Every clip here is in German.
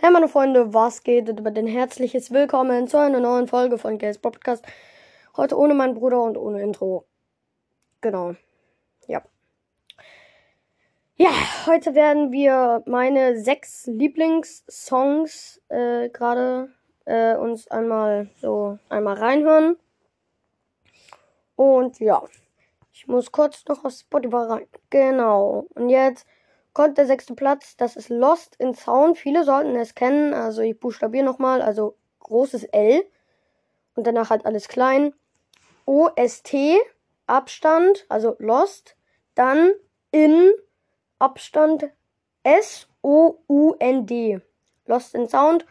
Hey meine Freunde, was geht? Über den herzliches Willkommen zu einer neuen Folge von Games Podcast. Heute ohne meinen Bruder und ohne Intro. Genau. Ja. Ja, heute werden wir meine sechs Lieblingssongs äh, gerade äh, uns einmal so einmal reinhören. Und ja, ich muss kurz noch auf Spotify rein. Genau. Und jetzt kommt der sechste Platz. Das ist Lost in Sound. Viele sollten es kennen. Also ich buchstabiere nochmal. Also großes L. Und danach halt alles klein. O-S-T. Abstand. Also Lost. Dann in Abstand S-O-U-N-D. Lost in Sound.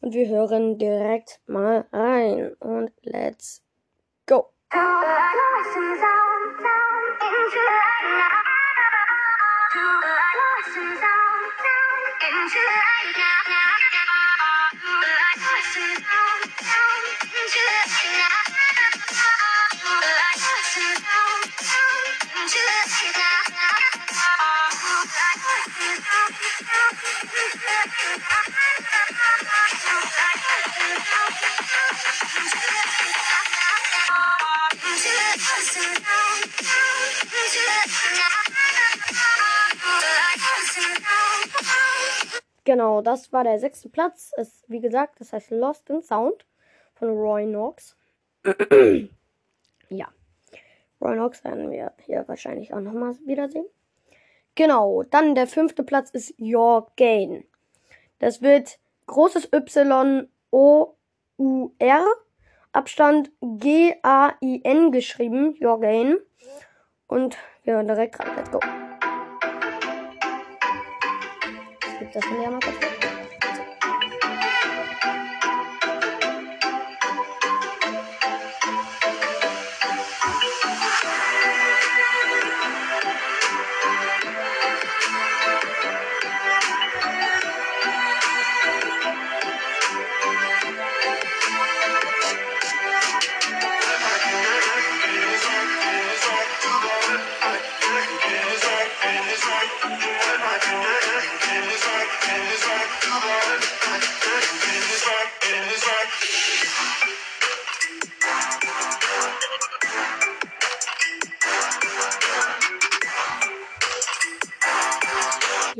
Und wir hören direkt mal rein. Und let's go. Angela. Genau, das war der sechste Platz. Es, wie gesagt, das heißt Lost in Sound von Roy Knox. ja. Roy Knox werden wir hier wahrscheinlich auch nochmal wiedersehen. Genau, dann der fünfte Platz ist Your Gain. Das wird großes Y O U R Abstand G A I N geschrieben, Your Gain. Und wir hören direkt rein. Let's go. Ich gebe das in der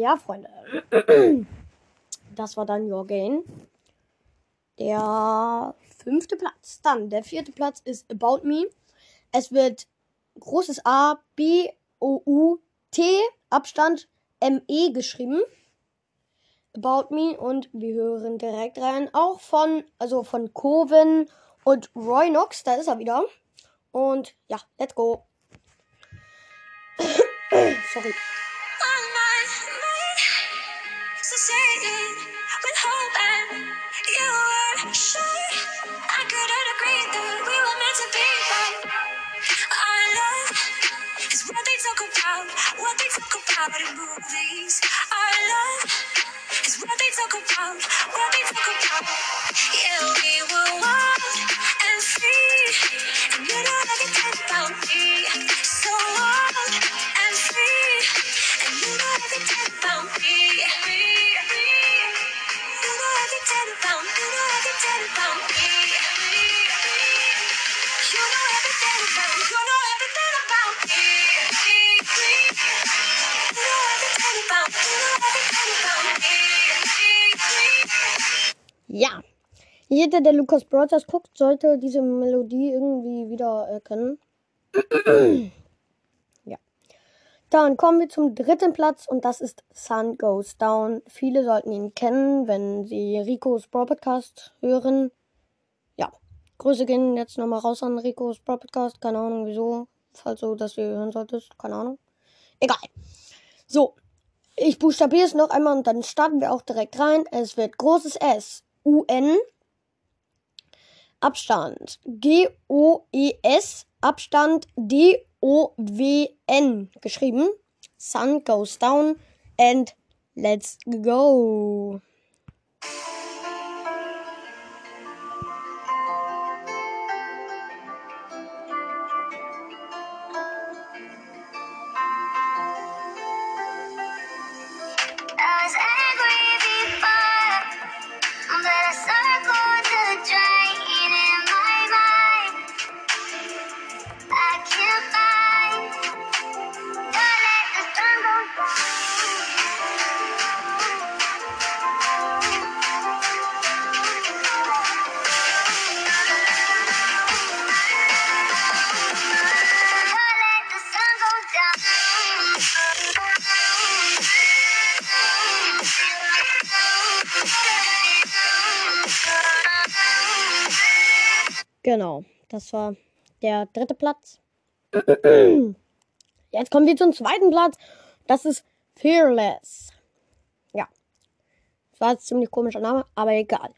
Ja, Freunde. Das war dann Your Gain. Der fünfte Platz. Dann der vierte Platz ist About Me. Es wird großes A, B, O, U, T, Abstand M, E geschrieben. About Me und wir hören direkt rein. Auch von, also von Coven und Roy Knox. Da ist er wieder. Und ja, let's go. Sorry. hoping you were sure I couldn't agree that we were meant to be. But our love is what they talk about, what they talk about in movies. Our love Ja. Jeder, der Lukas Brothers guckt, sollte diese Melodie irgendwie wieder erkennen. Dann kommen wir zum dritten Platz und das ist Sun Goes Down. Viele sollten ihn kennen, wenn sie Ricos Bro Podcast hören. Ja. Grüße gehen jetzt nochmal raus an Ricos Bro Podcast. Keine Ahnung wieso. Falls du das hier hören solltest. Keine Ahnung. Egal. So. Ich buchstabiere es noch einmal und dann starten wir auch direkt rein. Es wird großes S. U-N. Abstand. G-O-E-S. Abstand D-O-W-N. Geschrieben. Sun goes down. And let's go. Genau, das war der dritte Platz. Jetzt kommen wir zum zweiten Platz. Das ist Fearless. Ja. Das war jetzt ziemlich komischer Name, aber egal.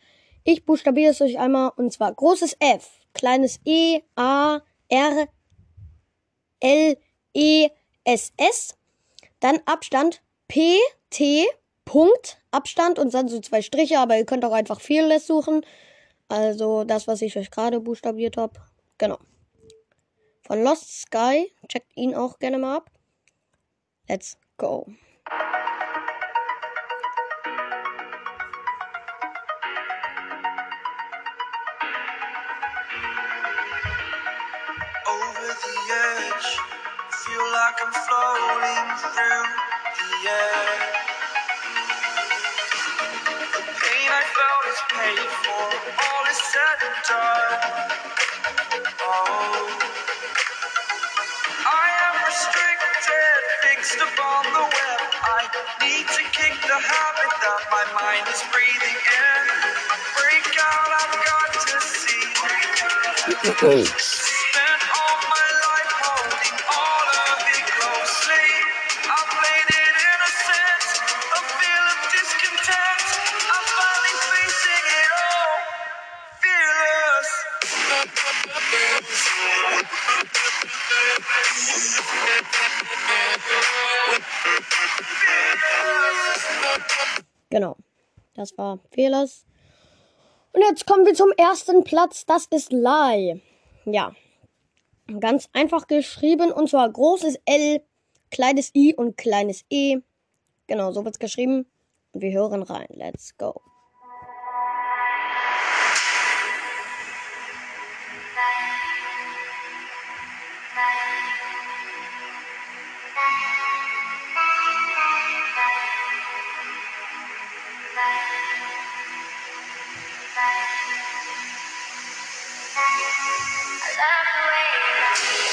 Ich buchstabiere es euch einmal und zwar großes F, kleines E, A, R, L, E, S, S. Dann Abstand P, T, Punkt, Abstand und dann so zwei Striche, aber ihr könnt auch einfach Fearless suchen. Also das, was ich euch gerade buchstabiert habe. Genau. Von Lost Sky. Checkt ihn auch gerne mal ab. Let's go. Feel like I'm floating through the air. Pain I felt is paid for. All is said and done. Oh, I am restricted, fixed upon the web. I need to kick the habit that my mind is breathing in. Break out, I've got to see. Genau. Das war Fearless. Und jetzt kommen wir zum ersten Platz. Das ist Lie. Ja. Ganz einfach geschrieben. Und zwar großes L, kleines I und kleines E. Genau, so wird's geschrieben. Und wir hören rein. Let's go. away.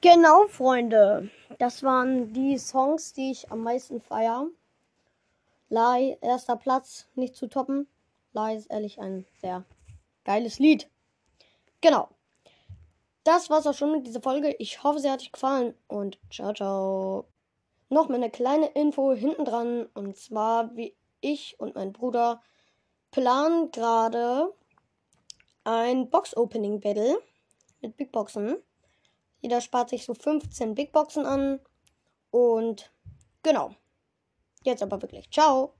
Genau, Freunde. Das waren die Songs, die ich am meisten feiere. Lai, erster Platz, nicht zu toppen. Lai ist ehrlich ein sehr geiles Lied. Genau. Das war's auch schon mit dieser Folge. Ich hoffe, sie hat euch gefallen und ciao, ciao. Noch mal eine kleine Info hinten dran. Und zwar, wie ich und mein Bruder planen gerade ein Box-Opening-Battle mit Big Boxen. Jeder spart sich so 15 Big Boxen an. Und genau. Jetzt aber wirklich. Ciao.